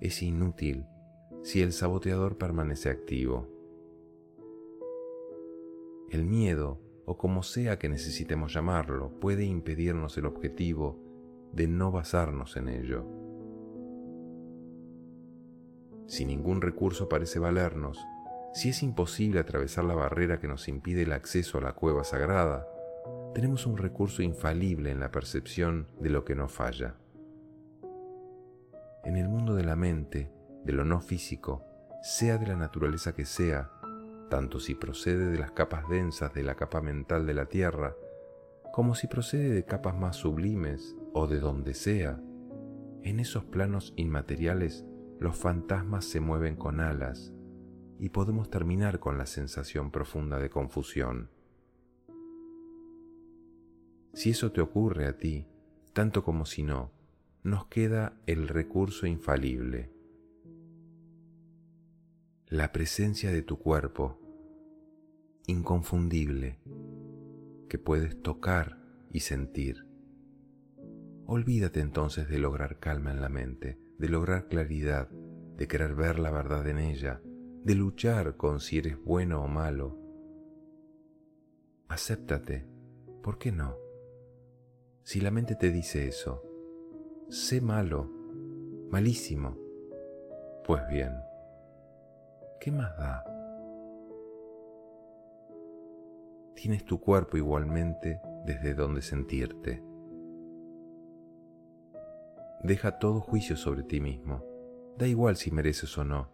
es inútil si el saboteador permanece activo. El miedo, o como sea que necesitemos llamarlo, puede impedirnos el objetivo de no basarnos en ello. Si ningún recurso parece valernos, si es imposible atravesar la barrera que nos impide el acceso a la cueva sagrada, tenemos un recurso infalible en la percepción de lo que no falla. En el mundo de la mente, de lo no físico, sea de la naturaleza que sea, tanto si procede de las capas densas de la capa mental de la Tierra, como si procede de capas más sublimes o de donde sea, en esos planos inmateriales los fantasmas se mueven con alas y podemos terminar con la sensación profunda de confusión. Si eso te ocurre a ti, tanto como si no, nos queda el recurso infalible, la presencia de tu cuerpo, inconfundible, que puedes tocar y sentir. Olvídate entonces de lograr calma en la mente, de lograr claridad, de querer ver la verdad en ella, de luchar con si eres bueno o malo. Acéptate, ¿por qué no? Si la mente te dice eso, sé malo, malísimo, pues bien, ¿qué más da? Tienes tu cuerpo igualmente desde donde sentirte. Deja todo juicio sobre ti mismo. Da igual si mereces o no.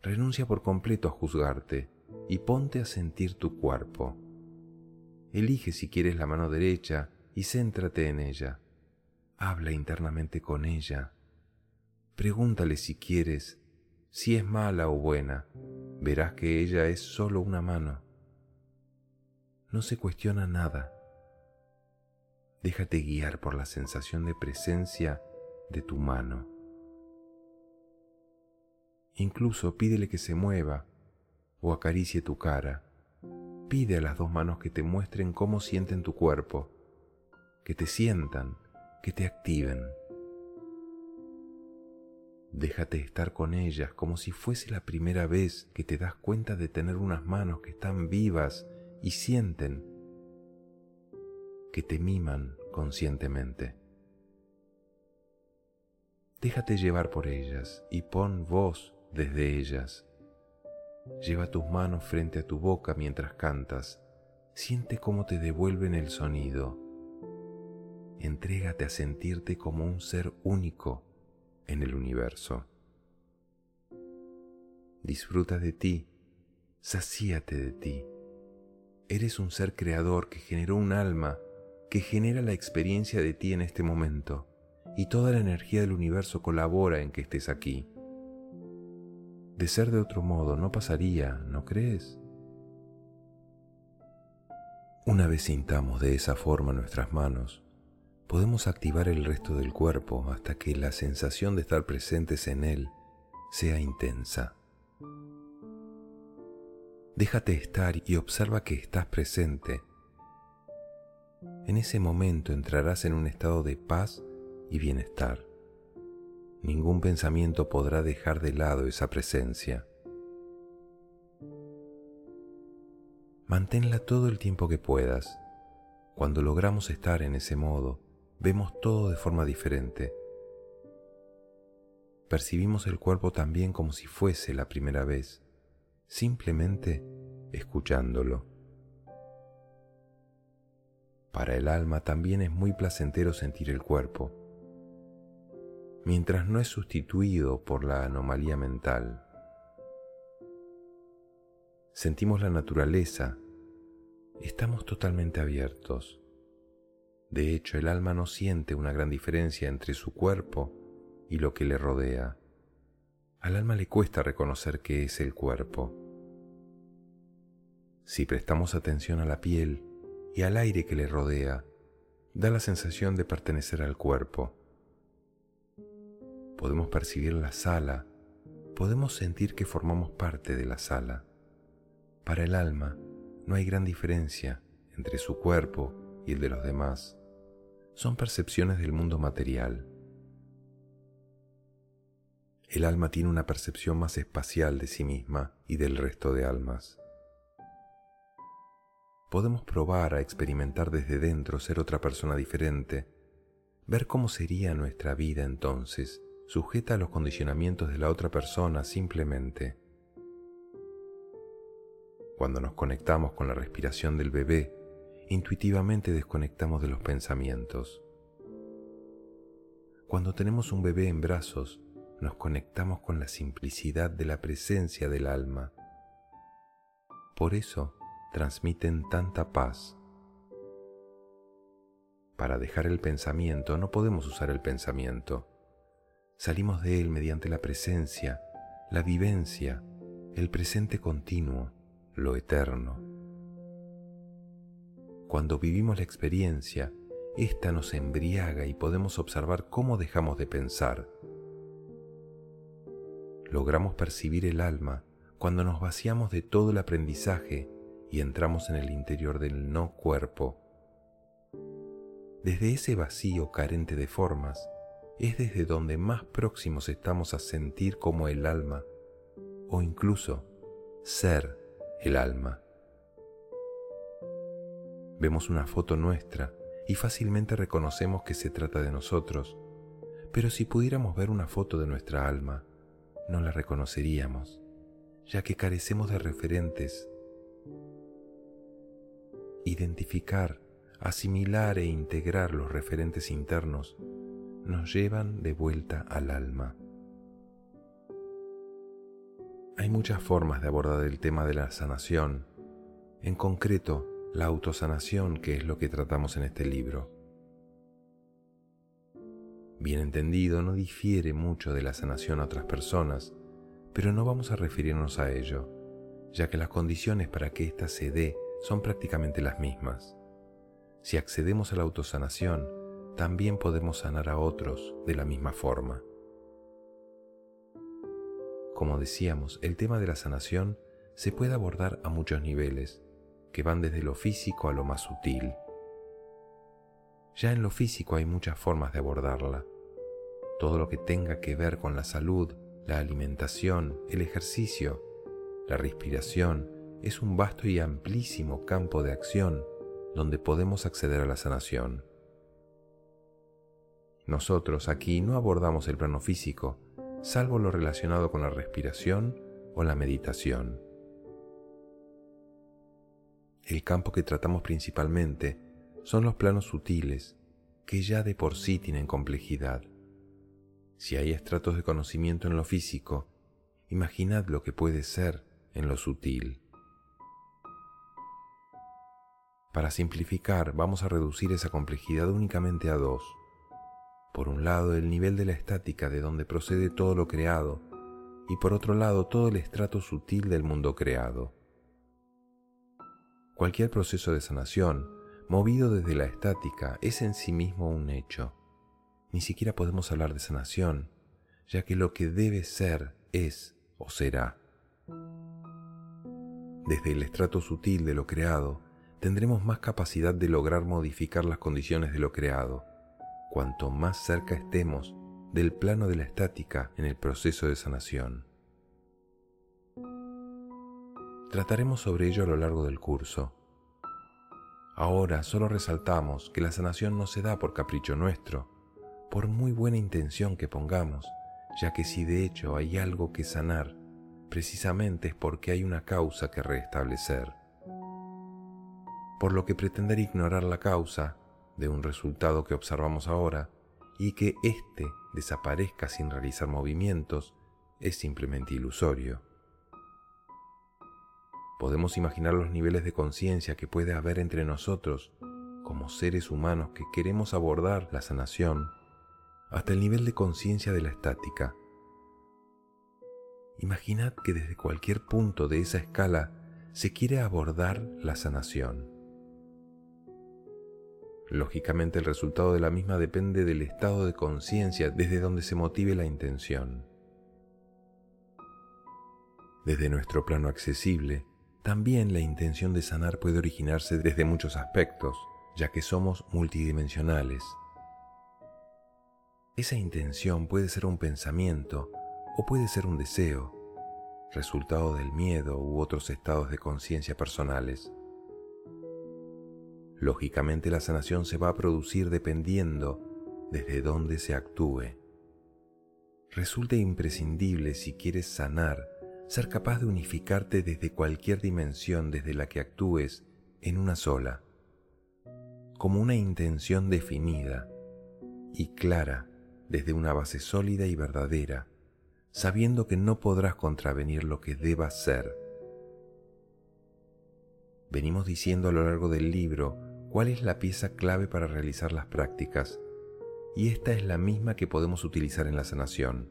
Renuncia por completo a juzgarte y ponte a sentir tu cuerpo. Elige si quieres la mano derecha y céntrate en ella. Habla internamente con ella. Pregúntale si quieres, si es mala o buena. Verás que ella es solo una mano. No se cuestiona nada. Déjate guiar por la sensación de presencia de tu mano. Incluso pídele que se mueva o acaricie tu cara. Pide a las dos manos que te muestren cómo sienten tu cuerpo, que te sientan, que te activen. Déjate estar con ellas como si fuese la primera vez que te das cuenta de tener unas manos que están vivas y sienten, que te miman conscientemente. Déjate llevar por ellas y pon voz desde ellas. Lleva tus manos frente a tu boca mientras cantas. Siente cómo te devuelven el sonido. Entrégate a sentirte como un ser único en el universo. Disfruta de ti, sacíate de ti. Eres un ser creador que generó un alma que genera la experiencia de ti en este momento y toda la energía del universo colabora en que estés aquí. De ser de otro modo no pasaría, ¿no crees? Una vez sintamos de esa forma nuestras manos, podemos activar el resto del cuerpo hasta que la sensación de estar presentes en él sea intensa. Déjate estar y observa que estás presente. En ese momento entrarás en un estado de paz y bienestar. Ningún pensamiento podrá dejar de lado esa presencia. Manténla todo el tiempo que puedas. Cuando logramos estar en ese modo, vemos todo de forma diferente. Percibimos el cuerpo también como si fuese la primera vez, simplemente escuchándolo. Para el alma también es muy placentero sentir el cuerpo mientras no es sustituido por la anomalía mental. Sentimos la naturaleza, estamos totalmente abiertos. De hecho, el alma no siente una gran diferencia entre su cuerpo y lo que le rodea. Al alma le cuesta reconocer que es el cuerpo. Si prestamos atención a la piel y al aire que le rodea, da la sensación de pertenecer al cuerpo podemos percibir la sala, podemos sentir que formamos parte de la sala. Para el alma no hay gran diferencia entre su cuerpo y el de los demás. Son percepciones del mundo material. El alma tiene una percepción más espacial de sí misma y del resto de almas. Podemos probar a experimentar desde dentro ser otra persona diferente, ver cómo sería nuestra vida entonces sujeta a los condicionamientos de la otra persona simplemente. Cuando nos conectamos con la respiración del bebé, intuitivamente desconectamos de los pensamientos. Cuando tenemos un bebé en brazos, nos conectamos con la simplicidad de la presencia del alma. Por eso transmiten tanta paz. Para dejar el pensamiento no podemos usar el pensamiento. Salimos de él mediante la presencia, la vivencia, el presente continuo, lo eterno. Cuando vivimos la experiencia, ésta nos embriaga y podemos observar cómo dejamos de pensar. Logramos percibir el alma cuando nos vaciamos de todo el aprendizaje y entramos en el interior del no cuerpo. Desde ese vacío carente de formas, es desde donde más próximos estamos a sentir como el alma, o incluso ser el alma. Vemos una foto nuestra y fácilmente reconocemos que se trata de nosotros, pero si pudiéramos ver una foto de nuestra alma, no la reconoceríamos, ya que carecemos de referentes. Identificar, asimilar e integrar los referentes internos nos llevan de vuelta al alma. Hay muchas formas de abordar el tema de la sanación, en concreto la autosanación que es lo que tratamos en este libro. Bien entendido, no difiere mucho de la sanación a otras personas, pero no vamos a referirnos a ello, ya que las condiciones para que ésta se dé son prácticamente las mismas. Si accedemos a la autosanación, también podemos sanar a otros de la misma forma. Como decíamos, el tema de la sanación se puede abordar a muchos niveles, que van desde lo físico a lo más sutil. Ya en lo físico hay muchas formas de abordarla. Todo lo que tenga que ver con la salud, la alimentación, el ejercicio, la respiración, es un vasto y amplísimo campo de acción donde podemos acceder a la sanación. Nosotros aquí no abordamos el plano físico, salvo lo relacionado con la respiración o la meditación. El campo que tratamos principalmente son los planos sutiles, que ya de por sí tienen complejidad. Si hay estratos de conocimiento en lo físico, imaginad lo que puede ser en lo sutil. Para simplificar, vamos a reducir esa complejidad únicamente a dos. Por un lado, el nivel de la estática de donde procede todo lo creado, y por otro lado, todo el estrato sutil del mundo creado. Cualquier proceso de sanación, movido desde la estática, es en sí mismo un hecho. Ni siquiera podemos hablar de sanación, ya que lo que debe ser es o será. Desde el estrato sutil de lo creado, tendremos más capacidad de lograr modificar las condiciones de lo creado cuanto más cerca estemos del plano de la estática en el proceso de sanación. Trataremos sobre ello a lo largo del curso. Ahora solo resaltamos que la sanación no se da por capricho nuestro, por muy buena intención que pongamos, ya que si de hecho hay algo que sanar, precisamente es porque hay una causa que restablecer. Por lo que pretender ignorar la causa de un resultado que observamos ahora y que éste desaparezca sin realizar movimientos es simplemente ilusorio. Podemos imaginar los niveles de conciencia que puede haber entre nosotros como seres humanos que queremos abordar la sanación hasta el nivel de conciencia de la estática. Imaginad que desde cualquier punto de esa escala se quiere abordar la sanación. Lógicamente el resultado de la misma depende del estado de conciencia desde donde se motive la intención. Desde nuestro plano accesible, también la intención de sanar puede originarse desde muchos aspectos, ya que somos multidimensionales. Esa intención puede ser un pensamiento o puede ser un deseo, resultado del miedo u otros estados de conciencia personales. Lógicamente la sanación se va a producir dependiendo desde dónde se actúe. Resulta imprescindible si quieres sanar, ser capaz de unificarte desde cualquier dimensión desde la que actúes en una sola, como una intención definida y clara desde una base sólida y verdadera, sabiendo que no podrás contravenir lo que debas ser. Venimos diciendo a lo largo del libro cuál es la pieza clave para realizar las prácticas, y esta es la misma que podemos utilizar en la sanación.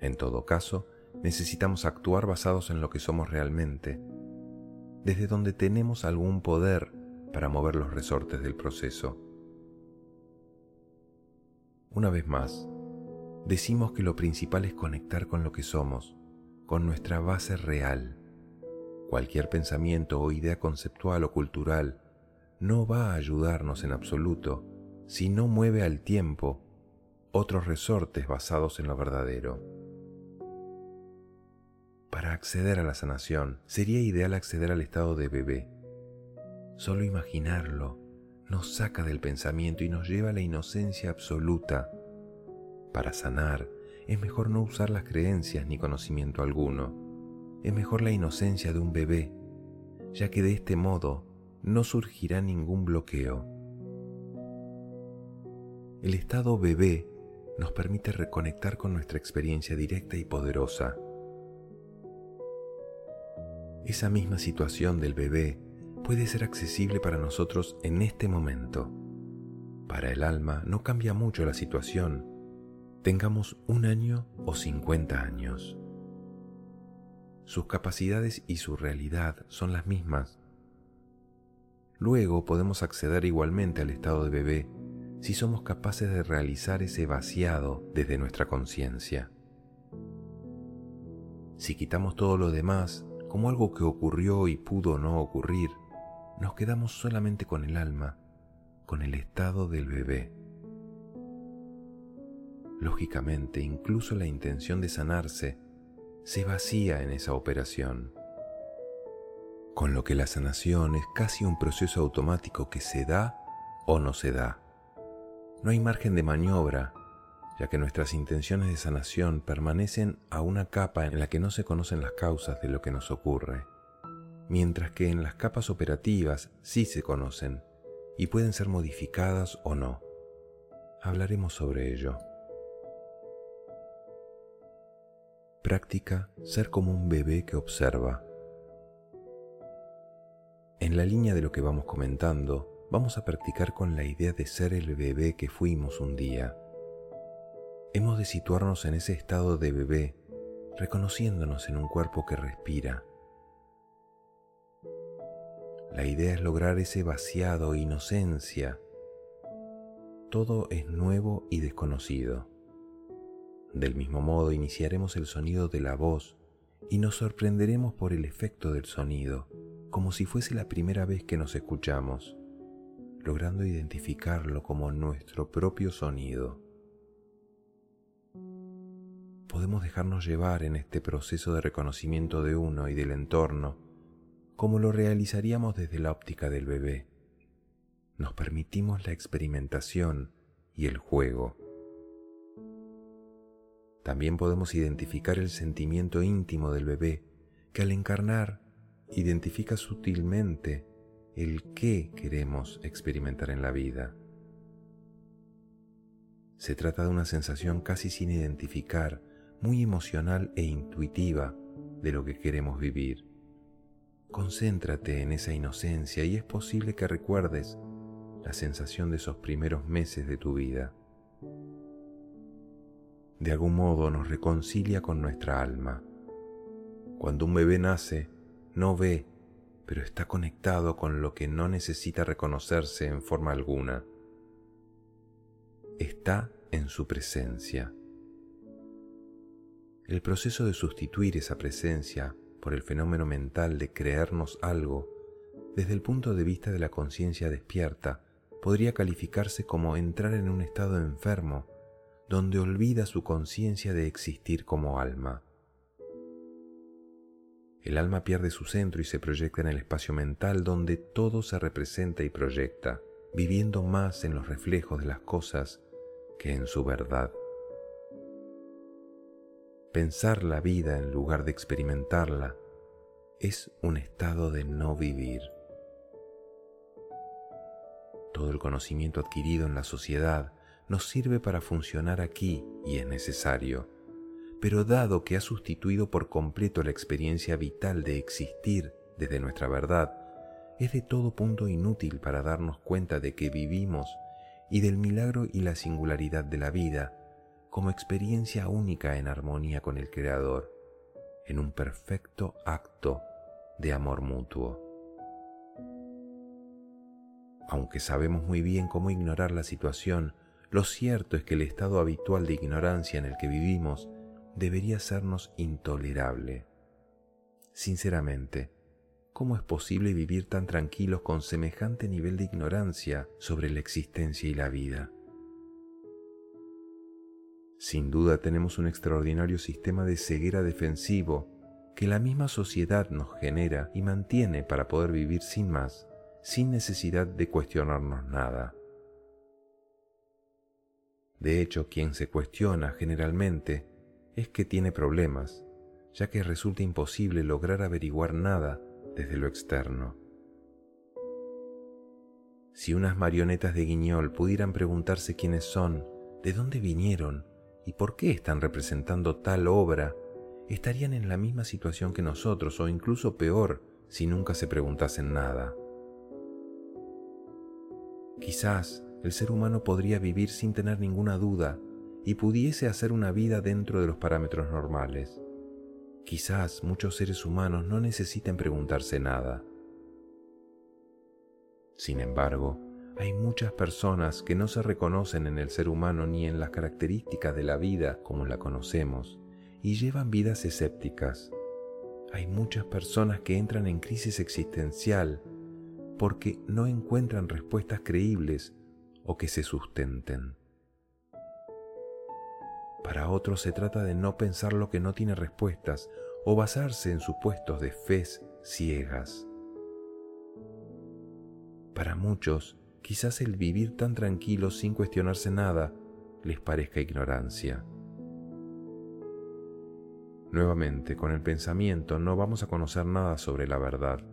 En todo caso, necesitamos actuar basados en lo que somos realmente, desde donde tenemos algún poder para mover los resortes del proceso. Una vez más, decimos que lo principal es conectar con lo que somos, con nuestra base real. Cualquier pensamiento o idea conceptual o cultural no va a ayudarnos en absoluto si no mueve al tiempo otros resortes basados en lo verdadero. Para acceder a la sanación sería ideal acceder al estado de bebé. Solo imaginarlo nos saca del pensamiento y nos lleva a la inocencia absoluta. Para sanar es mejor no usar las creencias ni conocimiento alguno. Es mejor la inocencia de un bebé, ya que de este modo no surgirá ningún bloqueo. El estado bebé nos permite reconectar con nuestra experiencia directa y poderosa esa misma situación del bebé puede ser accesible para nosotros en este momento. Para el alma no cambia mucho la situación, tengamos un año o 50 años. Sus capacidades y su realidad son las mismas. Luego podemos acceder igualmente al estado de bebé si somos capaces de realizar ese vaciado desde nuestra conciencia. Si quitamos todo lo demás como algo que ocurrió y pudo no ocurrir, nos quedamos solamente con el alma, con el estado del bebé. Lógicamente, incluso la intención de sanarse se vacía en esa operación, con lo que la sanación es casi un proceso automático que se da o no se da. No hay margen de maniobra ya que nuestras intenciones de sanación permanecen a una capa en la que no se conocen las causas de lo que nos ocurre, mientras que en las capas operativas sí se conocen y pueden ser modificadas o no. Hablaremos sobre ello. Práctica ser como un bebé que observa. En la línea de lo que vamos comentando, vamos a practicar con la idea de ser el bebé que fuimos un día Hemos de situarnos en ese estado de bebé, reconociéndonos en un cuerpo que respira. La idea es lograr ese vaciado, inocencia. Todo es nuevo y desconocido. Del mismo modo iniciaremos el sonido de la voz y nos sorprenderemos por el efecto del sonido, como si fuese la primera vez que nos escuchamos, logrando identificarlo como nuestro propio sonido podemos dejarnos llevar en este proceso de reconocimiento de uno y del entorno, como lo realizaríamos desde la óptica del bebé. Nos permitimos la experimentación y el juego. También podemos identificar el sentimiento íntimo del bebé, que al encarnar identifica sutilmente el qué queremos experimentar en la vida. Se trata de una sensación casi sin identificar, muy emocional e intuitiva de lo que queremos vivir. Concéntrate en esa inocencia y es posible que recuerdes la sensación de esos primeros meses de tu vida. De algún modo nos reconcilia con nuestra alma. Cuando un bebé nace, no ve, pero está conectado con lo que no necesita reconocerse en forma alguna. Está en su presencia. El proceso de sustituir esa presencia por el fenómeno mental de creernos algo, desde el punto de vista de la conciencia despierta, podría calificarse como entrar en un estado enfermo, donde olvida su conciencia de existir como alma. El alma pierde su centro y se proyecta en el espacio mental donde todo se representa y proyecta, viviendo más en los reflejos de las cosas que en su verdad. Pensar la vida en lugar de experimentarla es un estado de no vivir. Todo el conocimiento adquirido en la sociedad nos sirve para funcionar aquí y es necesario, pero dado que ha sustituido por completo la experiencia vital de existir desde nuestra verdad, es de todo punto inútil para darnos cuenta de que vivimos y del milagro y la singularidad de la vida como experiencia única en armonía con el Creador, en un perfecto acto de amor mutuo. Aunque sabemos muy bien cómo ignorar la situación, lo cierto es que el estado habitual de ignorancia en el que vivimos debería sernos intolerable. Sinceramente, ¿cómo es posible vivir tan tranquilos con semejante nivel de ignorancia sobre la existencia y la vida? Sin duda tenemos un extraordinario sistema de ceguera defensivo que la misma sociedad nos genera y mantiene para poder vivir sin más, sin necesidad de cuestionarnos nada. De hecho, quien se cuestiona generalmente es que tiene problemas, ya que resulta imposible lograr averiguar nada desde lo externo. Si unas marionetas de guiñol pudieran preguntarse quiénes son, de dónde vinieron y por qué están representando tal obra, estarían en la misma situación que nosotros o incluso peor si nunca se preguntasen nada. Quizás el ser humano podría vivir sin tener ninguna duda y pudiese hacer una vida dentro de los parámetros normales. Quizás muchos seres humanos no necesiten preguntarse nada. Sin embargo, hay muchas personas que no se reconocen en el ser humano ni en las características de la vida como la conocemos y llevan vidas escépticas. Hay muchas personas que entran en crisis existencial porque no encuentran respuestas creíbles o que se sustenten. Para otros se trata de no pensar lo que no tiene respuestas o basarse en supuestos de fe ciegas. Para muchos, quizás el vivir tan tranquilo sin cuestionarse nada les parezca ignorancia. Nuevamente, con el pensamiento no vamos a conocer nada sobre la verdad,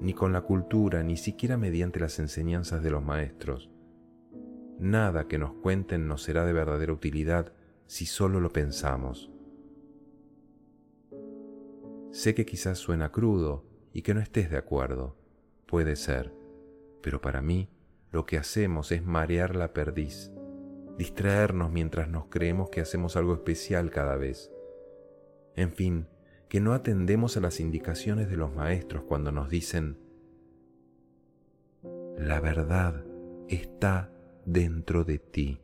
ni con la cultura, ni siquiera mediante las enseñanzas de los maestros. Nada que nos cuenten nos será de verdadera utilidad si solo lo pensamos. Sé que quizás suena crudo y que no estés de acuerdo, puede ser, pero para mí lo que hacemos es marear la perdiz, distraernos mientras nos creemos que hacemos algo especial cada vez. En fin, que no atendemos a las indicaciones de los maestros cuando nos dicen, la verdad está dentro de ti.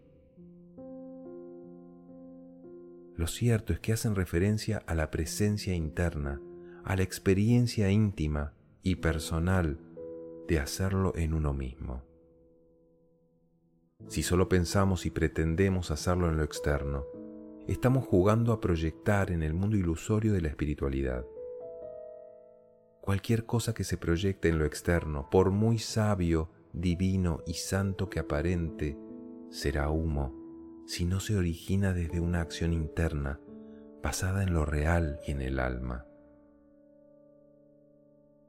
Lo cierto es que hacen referencia a la presencia interna, a la experiencia íntima y personal de hacerlo en uno mismo. Si solo pensamos y pretendemos hacerlo en lo externo, estamos jugando a proyectar en el mundo ilusorio de la espiritualidad. Cualquier cosa que se proyecte en lo externo, por muy sabio, divino y santo que aparente, será humo si no se origina desde una acción interna basada en lo real y en el alma.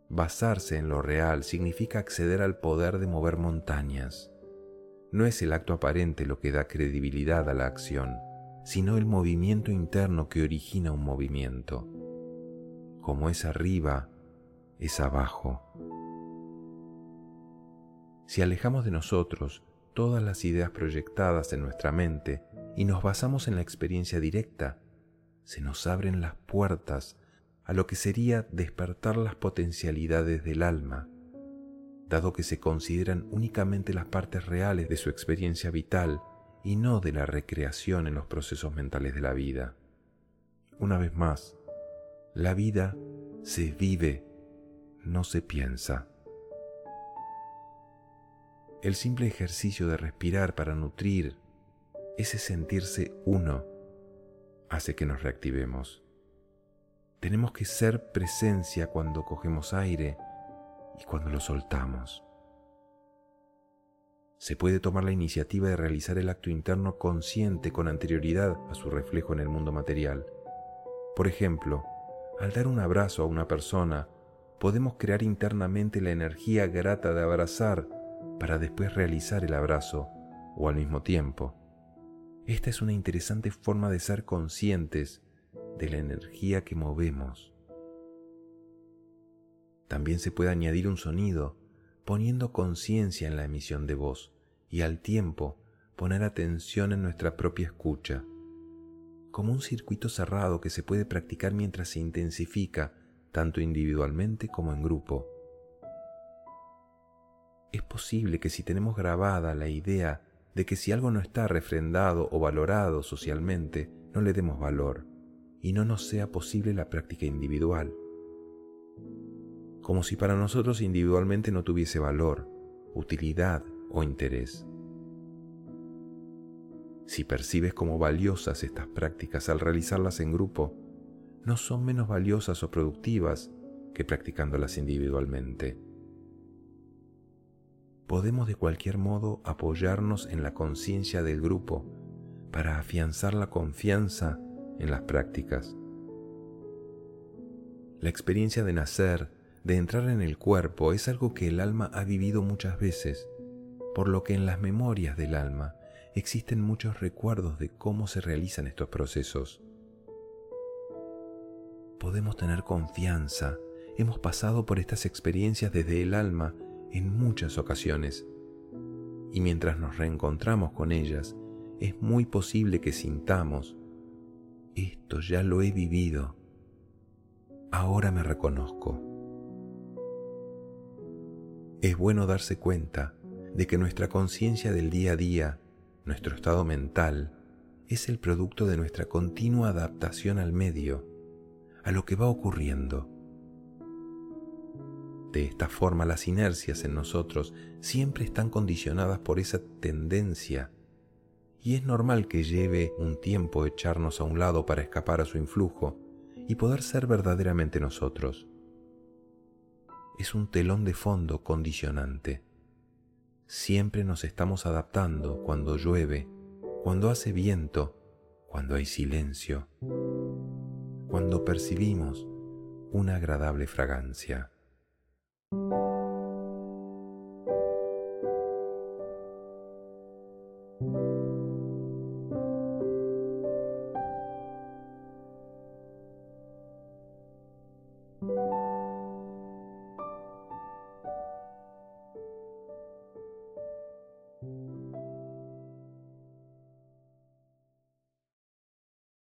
Basarse en lo real significa acceder al poder de mover montañas. No es el acto aparente lo que da credibilidad a la acción, sino el movimiento interno que origina un movimiento. Como es arriba, es abajo. Si alejamos de nosotros todas las ideas proyectadas en nuestra mente y nos basamos en la experiencia directa, se nos abren las puertas a lo que sería despertar las potencialidades del alma, dado que se consideran únicamente las partes reales de su experiencia vital y no de la recreación en los procesos mentales de la vida. Una vez más, la vida se vive, no se piensa. El simple ejercicio de respirar para nutrir, ese sentirse uno, hace que nos reactivemos. Tenemos que ser presencia cuando cogemos aire y cuando lo soltamos. Se puede tomar la iniciativa de realizar el acto interno consciente con anterioridad a su reflejo en el mundo material. Por ejemplo, al dar un abrazo a una persona, podemos crear internamente la energía grata de abrazar para después realizar el abrazo o al mismo tiempo. Esta es una interesante forma de ser conscientes de la energía que movemos. También se puede añadir un sonido, poniendo conciencia en la emisión de voz y al tiempo poner atención en nuestra propia escucha, como un circuito cerrado que se puede practicar mientras se intensifica tanto individualmente como en grupo. Es posible que si tenemos grabada la idea de que si algo no está refrendado o valorado socialmente, no le demos valor y no nos sea posible la práctica individual. Como si para nosotros individualmente no tuviese valor, utilidad o interés. Si percibes como valiosas estas prácticas al realizarlas en grupo, no son menos valiosas o productivas que practicándolas individualmente podemos de cualquier modo apoyarnos en la conciencia del grupo para afianzar la confianza en las prácticas. La experiencia de nacer, de entrar en el cuerpo, es algo que el alma ha vivido muchas veces, por lo que en las memorias del alma existen muchos recuerdos de cómo se realizan estos procesos. Podemos tener confianza, hemos pasado por estas experiencias desde el alma en muchas ocasiones. Y mientras nos reencontramos con ellas, es muy posible que sintamos, esto ya lo he vivido, ahora me reconozco. Es bueno darse cuenta de que nuestra conciencia del día a día, nuestro estado mental, es el producto de nuestra continua adaptación al medio, a lo que va ocurriendo de esta forma las inercias en nosotros siempre están condicionadas por esa tendencia y es normal que lleve un tiempo echarnos a un lado para escapar a su influjo y poder ser verdaderamente nosotros. Es un telón de fondo condicionante. Siempre nos estamos adaptando cuando llueve, cuando hace viento, cuando hay silencio, cuando percibimos una agradable fragancia.